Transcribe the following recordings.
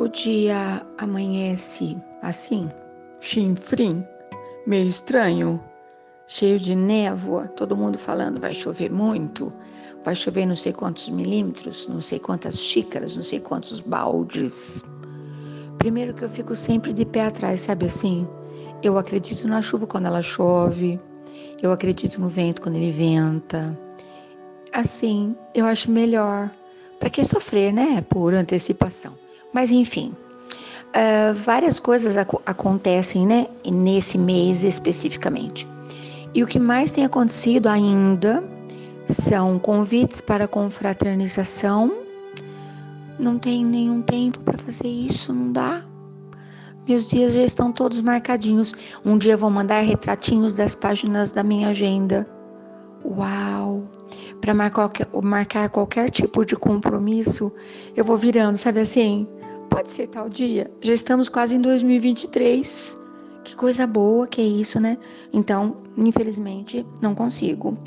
O dia amanhece assim, chinfrim, meio estranho, cheio de névoa, todo mundo falando vai chover muito, vai chover não sei quantos milímetros, não sei quantas xícaras, não sei quantos baldes. Primeiro que eu fico sempre de pé atrás, sabe assim? Eu acredito na chuva quando ela chove, eu acredito no vento quando ele venta. Assim, eu acho melhor. Para que sofrer, né? Por antecipação. Mas enfim, uh, várias coisas ac acontecem, né? Nesse mês especificamente. E o que mais tem acontecido ainda são convites para confraternização. Não tem nenhum tempo para fazer isso, não dá. Meus dias já estão todos marcadinhos. Um dia vou mandar retratinhos das páginas da minha agenda. Uau! Para marcar, marcar qualquer tipo de compromisso, eu vou virando, sabe assim? Pode ser tal dia. Já estamos quase em 2023. Que coisa boa que é isso, né? Então, infelizmente, não consigo.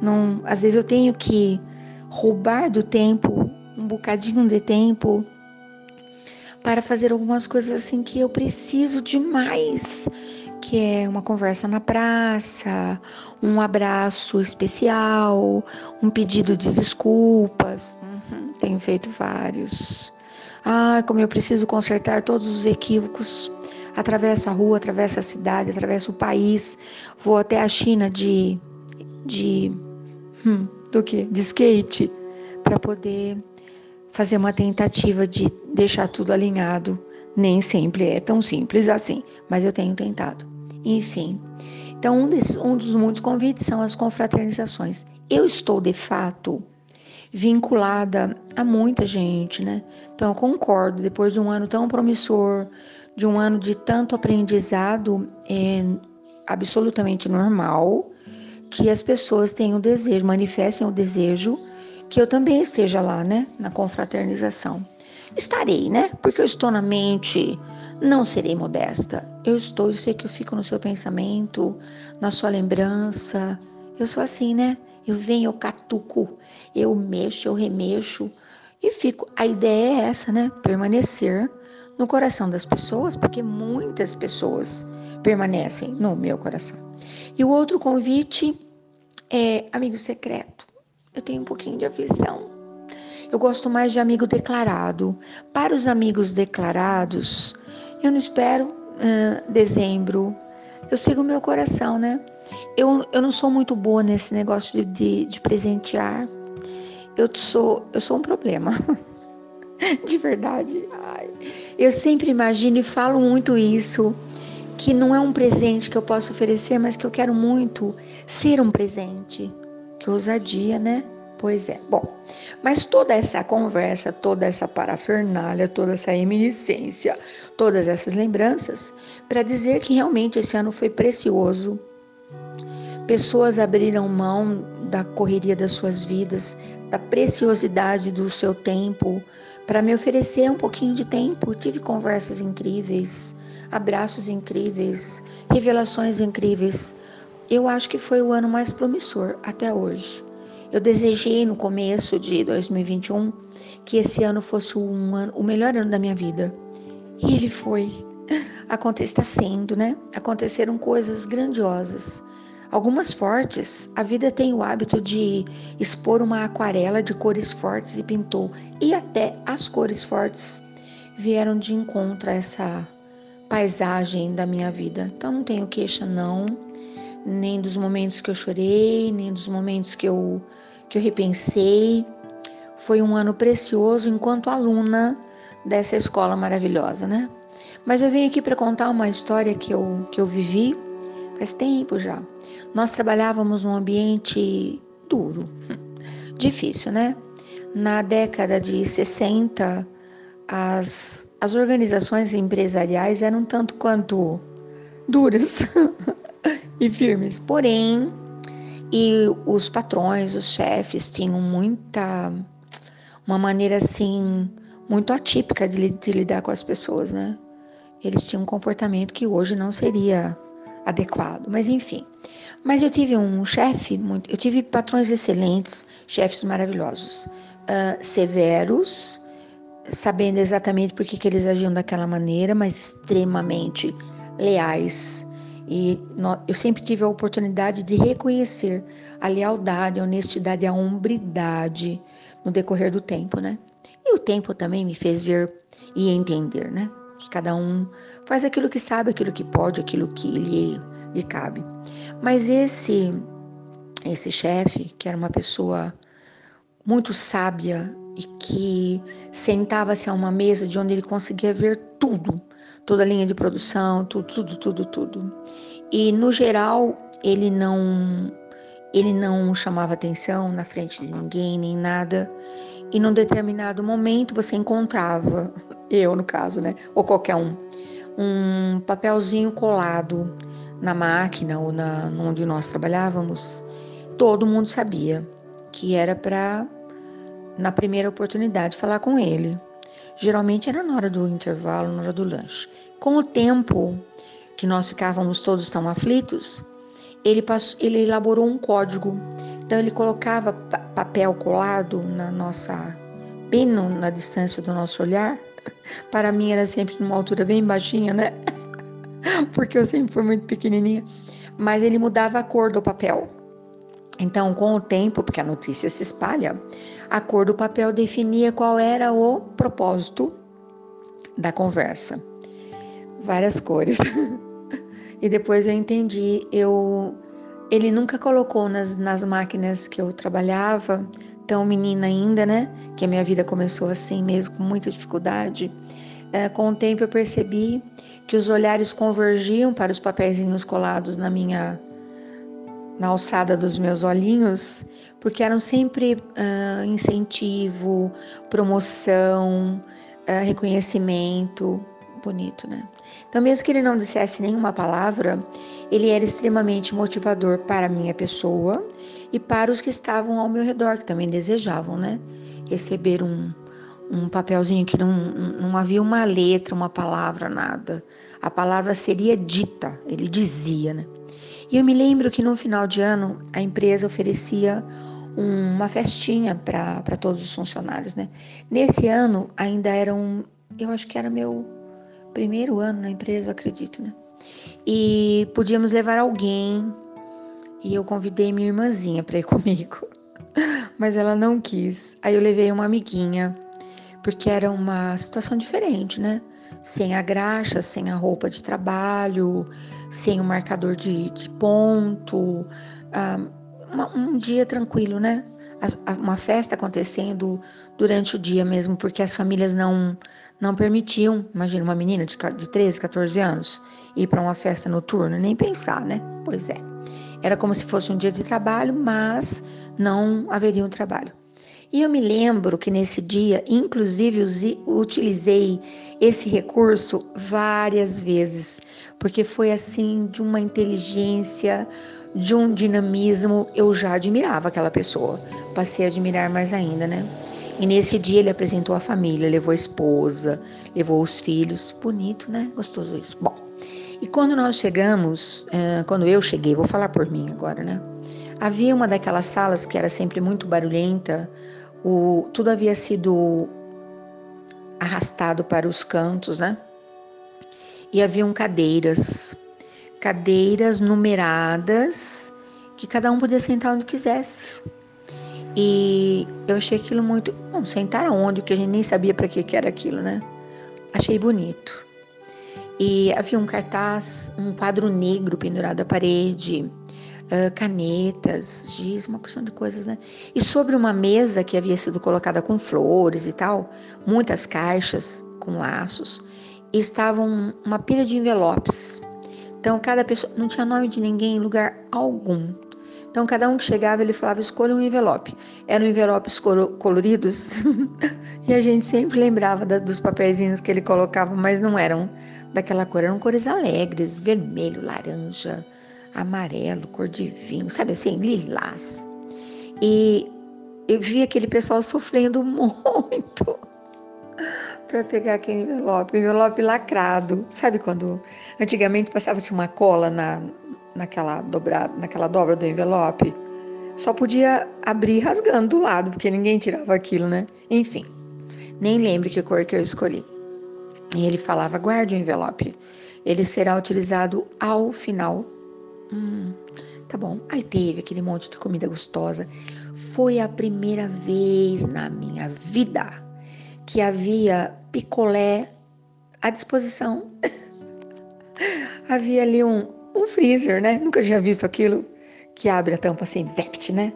Não, às vezes eu tenho que roubar do tempo, um bocadinho de tempo, para fazer algumas coisas assim que eu preciso demais, que é uma conversa na praça, um abraço especial, um pedido de desculpas. Uhum, tenho feito vários. Ah, como eu preciso consertar todos os equívocos. Atravesso a rua, atravesso a cidade, atravesso o país, vou até a China de de hum, do que? De skate para poder fazer uma tentativa de deixar tudo alinhado. Nem sempre é tão simples assim, mas eu tenho tentado. Enfim, então um, desses, um dos muitos convites são as confraternizações. Eu estou de fato vinculada a muita gente, né? Então eu concordo, depois de um ano tão promissor, de um ano de tanto aprendizado, é absolutamente normal que as pessoas tenham o desejo, manifestem o desejo que eu também esteja lá, né, na confraternização. Estarei, né? Porque eu estou na mente, não serei modesta. Eu estou, eu sei que eu fico no seu pensamento, na sua lembrança. Eu sou assim, né? Eu venho, eu catuco, eu mexo, eu remexo e fico. A ideia é essa, né? Permanecer no coração das pessoas, porque muitas pessoas permanecem no meu coração. E o outro convite é amigo secreto. Eu tenho um pouquinho de aflição. Eu gosto mais de amigo declarado. Para os amigos declarados, eu não espero uh, dezembro. Eu sigo o meu coração, né? Eu, eu não sou muito boa nesse negócio de, de, de presentear. Eu sou, eu sou um problema. de verdade. Ai. Eu sempre imagino e falo muito isso que não é um presente que eu posso oferecer, mas que eu quero muito ser um presente. Que ousadia, né? Pois é. Bom, mas toda essa conversa, toda essa parafernália, toda essa eminiscência, todas essas lembranças, para dizer que realmente esse ano foi precioso. Pessoas abriram mão da correria das suas vidas, da preciosidade do seu tempo, para me oferecer um pouquinho de tempo. Tive conversas incríveis, abraços incríveis, revelações incríveis. Eu acho que foi o ano mais promissor até hoje. Eu desejei no começo de 2021 que esse ano fosse um ano, o melhor ano da minha vida. E ele foi. Acontece, está sendo, né? Aconteceram coisas grandiosas. Algumas fortes. A vida tem o hábito de expor uma aquarela de cores fortes e pintou. E até as cores fortes vieram de encontro a essa paisagem da minha vida. Então não tenho queixa não, nem dos momentos que eu chorei, nem dos momentos que eu que eu repensei. Foi um ano precioso enquanto aluna dessa escola maravilhosa, né? Mas eu vim aqui para contar uma história que eu, que eu vivi faz tempo já. Nós trabalhávamos num ambiente duro, difícil, né? Na década de 60, as, as organizações empresariais eram tanto quanto duras e firmes. Porém, e os patrões, os chefes tinham muita uma maneira assim muito atípica de, de lidar com as pessoas, né? Eles tinham um comportamento que hoje não seria adequado, mas enfim. Mas eu tive um chefe, eu tive patrões excelentes, chefes maravilhosos, uh, severos, sabendo exatamente por que, que eles agiam daquela maneira, mas extremamente leais. E eu sempre tive a oportunidade de reconhecer a lealdade, a honestidade, a hombridade no decorrer do tempo, né? E o tempo também me fez ver e entender, né? Que cada um faz aquilo que sabe, aquilo que pode, aquilo que lhe, lhe cabe. Mas esse esse chefe, que era uma pessoa muito sábia e que sentava-se a uma mesa de onde ele conseguia ver tudo, toda a linha de produção, tudo, tudo, tudo, tudo. E no geral, ele não ele não chamava atenção na frente de ninguém, nem nada. E num determinado momento você encontrava, eu no caso, né, ou qualquer um, um papelzinho colado na máquina ou na onde nós trabalhávamos. Todo mundo sabia que era para na primeira oportunidade falar com ele. Geralmente era na hora do intervalo, na hora do lanche. Com o tempo que nós ficávamos todos tão aflitos, ele, passou, ele elaborou um código. Então ele colocava papel colado na nossa bem na distância do nosso olhar. Para mim era sempre numa altura bem baixinha, né? Porque eu sempre fui muito pequenininha. Mas ele mudava a cor do papel. Então, com o tempo, porque a notícia se espalha, a cor do papel definia qual era o propósito da conversa. Várias cores. e depois eu entendi, eu ele nunca colocou nas, nas máquinas que eu trabalhava, tão menina ainda, né? Que a minha vida começou assim mesmo, com muita dificuldade. É, com o tempo eu percebi que os olhares convergiam para os papeizinhos colados na minha na alçada dos meus olhinhos, porque eram sempre uh, incentivo, promoção, uh, reconhecimento, bonito, né? Então, mesmo que ele não dissesse nenhuma palavra, ele era extremamente motivador para a minha pessoa e para os que estavam ao meu redor, que também desejavam, né? Receber um, um papelzinho que não, não havia uma letra, uma palavra, nada. A palavra seria dita, ele dizia, né? E eu me lembro que no final de ano a empresa oferecia uma festinha para todos os funcionários, né? Nesse ano ainda era um, eu acho que era meu primeiro ano na empresa, eu acredito, né? E podíamos levar alguém e eu convidei minha irmãzinha para ir comigo, mas ela não quis. Aí eu levei uma amiguinha, porque era uma situação diferente, né? Sem a graxa, sem a roupa de trabalho, sem o marcador de, de ponto, um, uma, um dia tranquilo, né? Uma festa acontecendo durante o dia mesmo, porque as famílias não não permitiam, imagina uma menina de, de 13, 14 anos ir para uma festa noturna, nem pensar, né? Pois é. Era como se fosse um dia de trabalho, mas não haveria um trabalho. E eu me lembro que nesse dia, inclusive, utilizei esse recurso várias vezes, porque foi assim de uma inteligência, de um dinamismo. Eu já admirava aquela pessoa, passei a admirar mais ainda, né? E nesse dia ele apresentou a família, levou a esposa, levou os filhos. Bonito, né? Gostoso isso. Bom, e quando nós chegamos, eh, quando eu cheguei, vou falar por mim agora, né? Havia uma daquelas salas que era sempre muito barulhenta, o, tudo havia sido arrastado para os cantos, né? E haviam cadeiras, cadeiras numeradas, que cada um podia sentar onde quisesse. E eu achei aquilo muito. Bom, sentar aonde? Porque a gente nem sabia para que, que era aquilo, né? Achei bonito. E havia um cartaz, um quadro negro pendurado à parede, canetas, giz, uma porção de coisas, né? E sobre uma mesa que havia sido colocada com flores e tal, muitas caixas com laços, estavam uma pilha de envelopes. Então, cada pessoa não tinha nome de ninguém em lugar algum. Então, cada um que chegava, ele falava: escolha um envelope. Eram envelopes coloridos e a gente sempre lembrava da, dos papeizinhos que ele colocava, mas não eram daquela cor, eram cores alegres vermelho, laranja, amarelo, cor de vinho, sabe assim, lilás. E eu vi aquele pessoal sofrendo muito para pegar aquele envelope, envelope lacrado. Sabe quando antigamente passava-se uma cola na, naquela, dobrada, naquela dobra do envelope? Só podia abrir rasgando do lado, porque ninguém tirava aquilo, né? Enfim. Nem lembro que cor que eu escolhi. E ele falava: guarde o envelope. Ele será utilizado ao final. Hum, tá bom. Aí teve aquele monte de comida gostosa. Foi a primeira vez na minha vida que havia picolé à disposição. havia ali um, um freezer, né? Nunca tinha visto aquilo que abre a tampa assim, vept, né?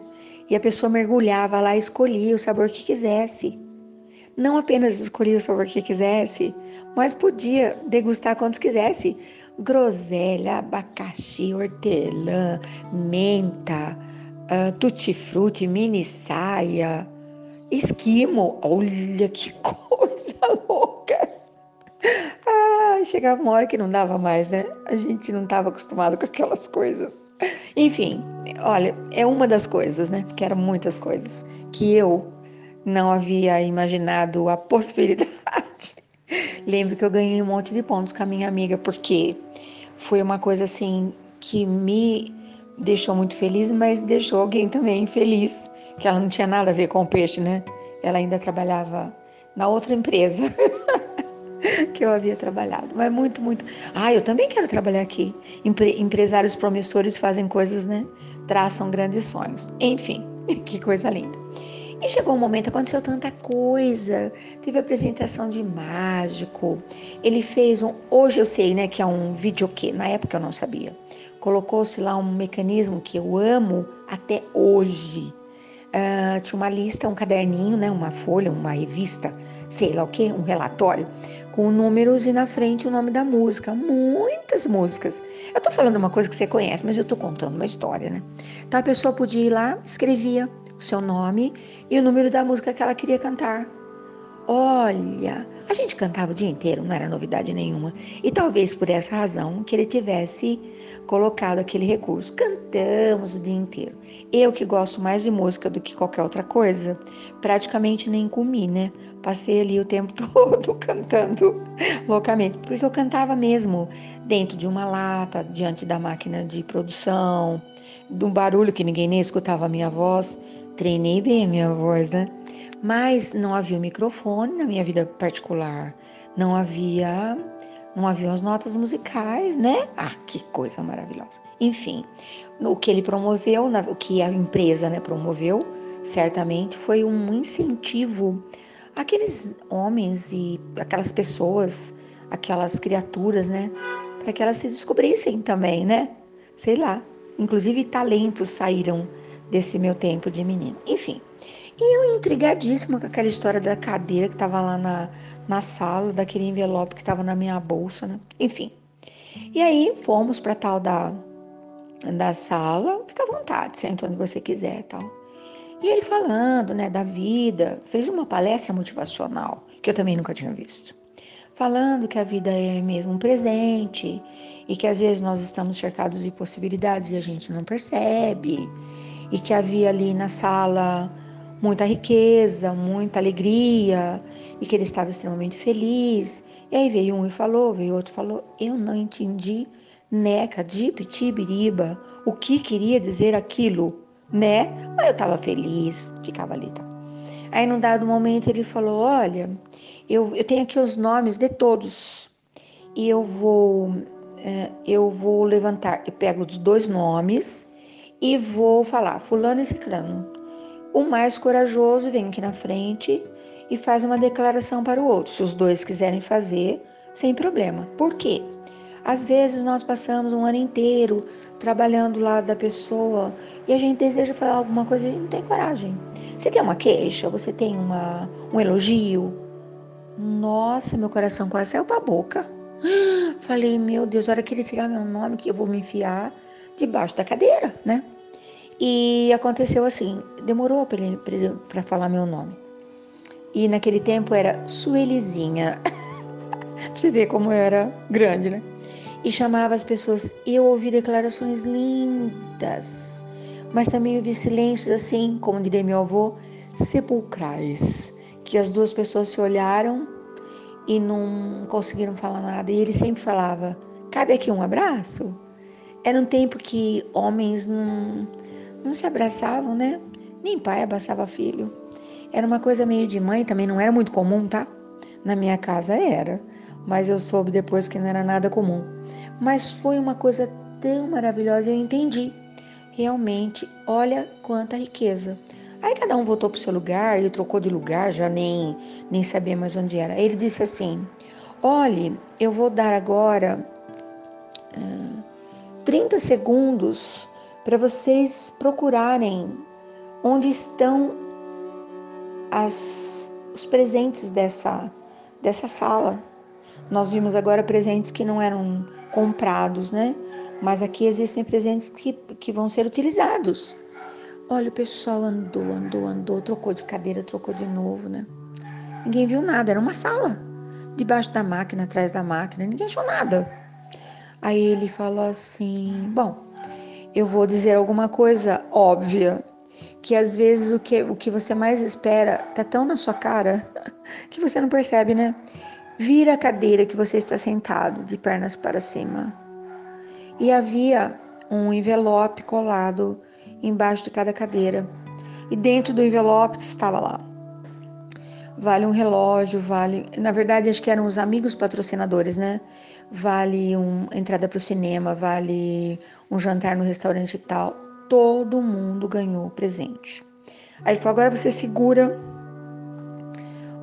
E a pessoa mergulhava lá e escolhia o sabor que quisesse. Não apenas escolhia o sabor que quisesse, mas podia degustar quantos quisesse. Groselha, abacaxi, hortelã, menta, uh, tutti-frutti, mini saia, esquimo. Olha que coisa louca! Ah, chegava uma hora que não dava mais, né? A gente não estava acostumado com aquelas coisas. Enfim, olha, é uma das coisas, né? Porque eram muitas coisas que eu não havia imaginado a possibilidade. Lembro que eu ganhei um monte de pontos com a minha amiga, porque foi uma coisa assim que me deixou muito feliz, mas deixou alguém também feliz, que ela não tinha nada a ver com o peixe, né? Ela ainda trabalhava na outra empresa. que eu havia trabalhado. Mas muito, muito. Ah, eu também quero trabalhar aqui. Empre empresários promissores fazem coisas, né? Traçam grandes sonhos. Enfim, que coisa linda. E chegou um momento, aconteceu tanta coisa. Teve apresentação de mágico. Ele fez um. Hoje eu sei, né, que é um videokê. Na época eu não sabia. Colocou-se lá um mecanismo que eu amo até hoje. Uh, tinha uma lista, um caderninho, né, uma folha, uma revista, sei lá o que, um relatório com números e na frente o nome da música. Muitas músicas. Eu tô falando uma coisa que você conhece, mas eu tô contando uma história, né? Então a pessoa podia ir lá, escrevia o seu nome e o número da música que ela queria cantar. Olha, a gente cantava o dia inteiro, não era novidade nenhuma. E talvez por essa razão que ele tivesse colocado aquele recurso. Cantamos o dia inteiro. Eu que gosto mais de música do que qualquer outra coisa, praticamente nem comi, né? Passei ali o tempo todo cantando loucamente, porque eu cantava mesmo dentro de uma lata, diante da máquina de produção, de um barulho que ninguém nem escutava a minha voz. Treinei bem a minha voz, né? Mas não havia microfone na minha vida particular, não havia não haviam as notas musicais, né? Ah, que coisa maravilhosa. Enfim, o que ele promoveu, o que a empresa né, promoveu, certamente foi um incentivo àqueles homens e aquelas pessoas, aquelas criaturas, né? Para que elas se descobrissem também, né? Sei lá. Inclusive talentos saíram desse meu tempo de menino. Enfim. E eu intrigadíssima com aquela história da cadeira que estava lá na, na sala, daquele envelope que estava na minha bolsa, né? Enfim. E aí fomos para tal da, da sala, fica à vontade, senta onde você quiser tal. E ele falando, né, da vida, fez uma palestra motivacional, que eu também nunca tinha visto. Falando que a vida é mesmo um presente e que às vezes nós estamos cercados de possibilidades e a gente não percebe. E que havia ali na sala muita riqueza, muita alegria e que ele estava extremamente feliz. E aí veio um e falou, veio outro e falou: Eu não entendi, neca, dip, tibiriba, o que queria dizer aquilo, né? Mas eu estava feliz, ficava ali. Tá? Aí, num dado momento, ele falou: Olha, eu, eu tenho aqui os nomes de todos e eu vou, é, eu vou levantar, eu pego os dois nomes e vou falar, Fulano e Ciclano. O mais corajoso vem aqui na frente e faz uma declaração para o outro, se os dois quiserem fazer, sem problema. Por quê? Às vezes nós passamos um ano inteiro trabalhando lá da pessoa e a gente deseja falar alguma coisa e não tem coragem. Você tem uma queixa? Você tem uma, um elogio? Nossa, meu coração quase saiu para a boca. Falei, meu Deus, a hora que ele tirar meu nome, que eu vou me enfiar debaixo da cadeira, né? E aconteceu assim, demorou para falar meu nome. E naquele tempo era Suelizinha. Você vê como eu era grande, né? E chamava as pessoas. Eu ouvi declarações lindas, mas também ouvi silêncios assim, como diria meu avô, sepulcrais. Que as duas pessoas se olharam e não conseguiram falar nada. E ele sempre falava: Cabe aqui um abraço? Era um tempo que homens não, não se abraçavam, né? Nem pai abraçava filho. Era uma coisa meio de mãe, também não era muito comum, tá? Na minha casa era, mas eu soube depois que não era nada comum. Mas foi uma coisa tão maravilhosa, eu entendi. Realmente, olha quanta riqueza. Aí cada um voltou para o seu lugar, ele trocou de lugar, já nem, nem sabia mais onde era. Ele disse assim: Olhe, eu vou dar agora uh, 30 segundos para vocês procurarem onde estão as, os presentes dessa, dessa sala. Nós vimos agora presentes que não eram comprados, né? Mas aqui existem presentes que, que vão ser utilizados. Olha, o pessoal andou, andou, andou, trocou de cadeira, trocou de novo, né? Ninguém viu nada, era uma sala. Debaixo da máquina, atrás da máquina, ninguém achou nada. Aí ele falou assim: Bom, eu vou dizer alguma coisa óbvia, que às vezes o que, o que você mais espera tá tão na sua cara que você não percebe, né? Vira a cadeira que você está sentado, de pernas para cima. E havia um envelope colado embaixo de cada cadeira. E dentro do envelope estava lá. Vale um relógio, vale. Na verdade, acho que eram os amigos patrocinadores, né? Vale uma entrada para o cinema, vale um jantar no restaurante e tal todo mundo ganhou presente. Aí ele falou: agora você segura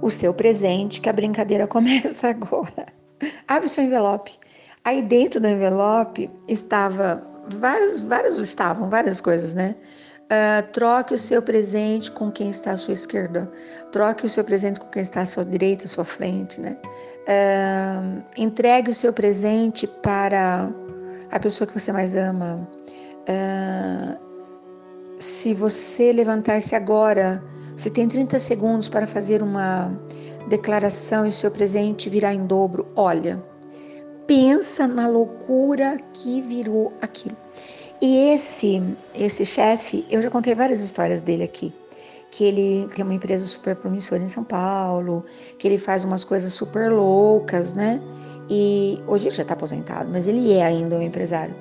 o seu presente, que a brincadeira começa agora. Abre seu envelope. Aí dentro do envelope estava vários, vários estavam várias coisas, né? Uh, troque o seu presente com quem está à sua esquerda. Troque o seu presente com quem está à sua direita, à sua frente, né? Uh, entregue o seu presente para a pessoa que você mais ama. Uh, se você levantar-se agora, você tem 30 segundos para fazer uma declaração e seu presente virá em dobro. Olha, pensa na loucura que virou aquilo. E esse esse chefe, eu já contei várias histórias dele aqui, que ele tem uma empresa super promissora em São Paulo, que ele faz umas coisas super loucas, né? E hoje ele já está aposentado, mas ele é ainda um empresário.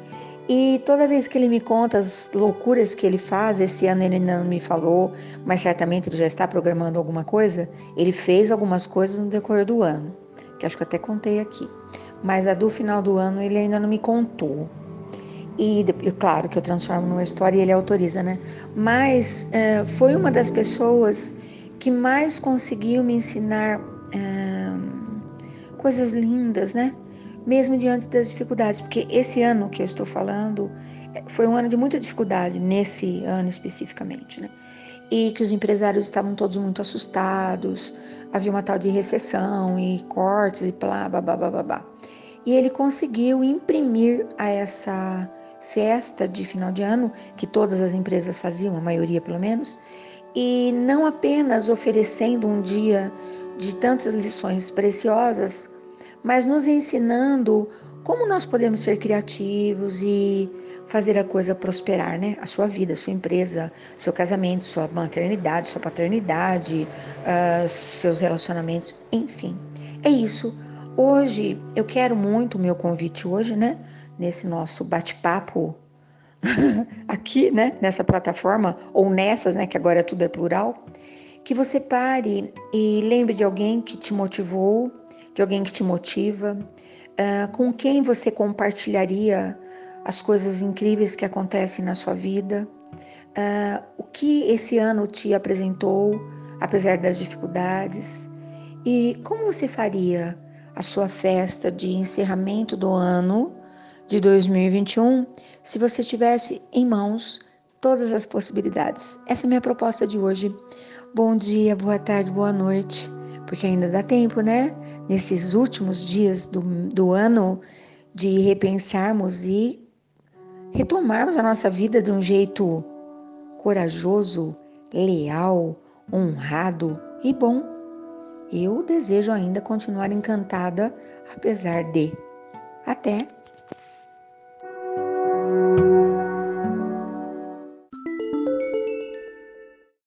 E toda vez que ele me conta as loucuras que ele faz, esse ano ele não me falou, mas certamente ele já está programando alguma coisa. Ele fez algumas coisas no decorrer do ano, que acho que até contei aqui. Mas a do final do ano ele ainda não me contou. E claro que eu transformo numa história e ele autoriza, né? Mas é, foi uma das pessoas que mais conseguiu me ensinar é, coisas lindas, né? mesmo diante das dificuldades, porque esse ano que eu estou falando foi um ano de muita dificuldade, nesse ano especificamente, né? E que os empresários estavam todos muito assustados, havia uma tal de recessão e cortes e blá, blá, blá, blá, blá. E ele conseguiu imprimir a essa festa de final de ano, que todas as empresas faziam, a maioria pelo menos, e não apenas oferecendo um dia de tantas lições preciosas mas nos ensinando como nós podemos ser criativos e fazer a coisa prosperar, né? A sua vida, a sua empresa, seu casamento, sua maternidade, sua paternidade, uh, seus relacionamentos, enfim. É isso. Hoje eu quero muito o meu convite hoje, né? Nesse nosso bate-papo aqui, né? Nessa plataforma ou nessas, né? Que agora tudo é plural. Que você pare e lembre de alguém que te motivou, de alguém que te motiva, uh, com quem você compartilharia as coisas incríveis que acontecem na sua vida, uh, o que esse ano te apresentou, apesar das dificuldades, e como você faria a sua festa de encerramento do ano de 2021 se você tivesse em mãos todas as possibilidades. Essa é a minha proposta de hoje. Bom dia, boa tarde, boa noite, porque ainda dá tempo, né? nesses últimos dias do, do ano de repensarmos e retomarmos a nossa vida de um jeito corajoso, leal, honrado e bom. Eu desejo ainda continuar encantada, apesar de. Até!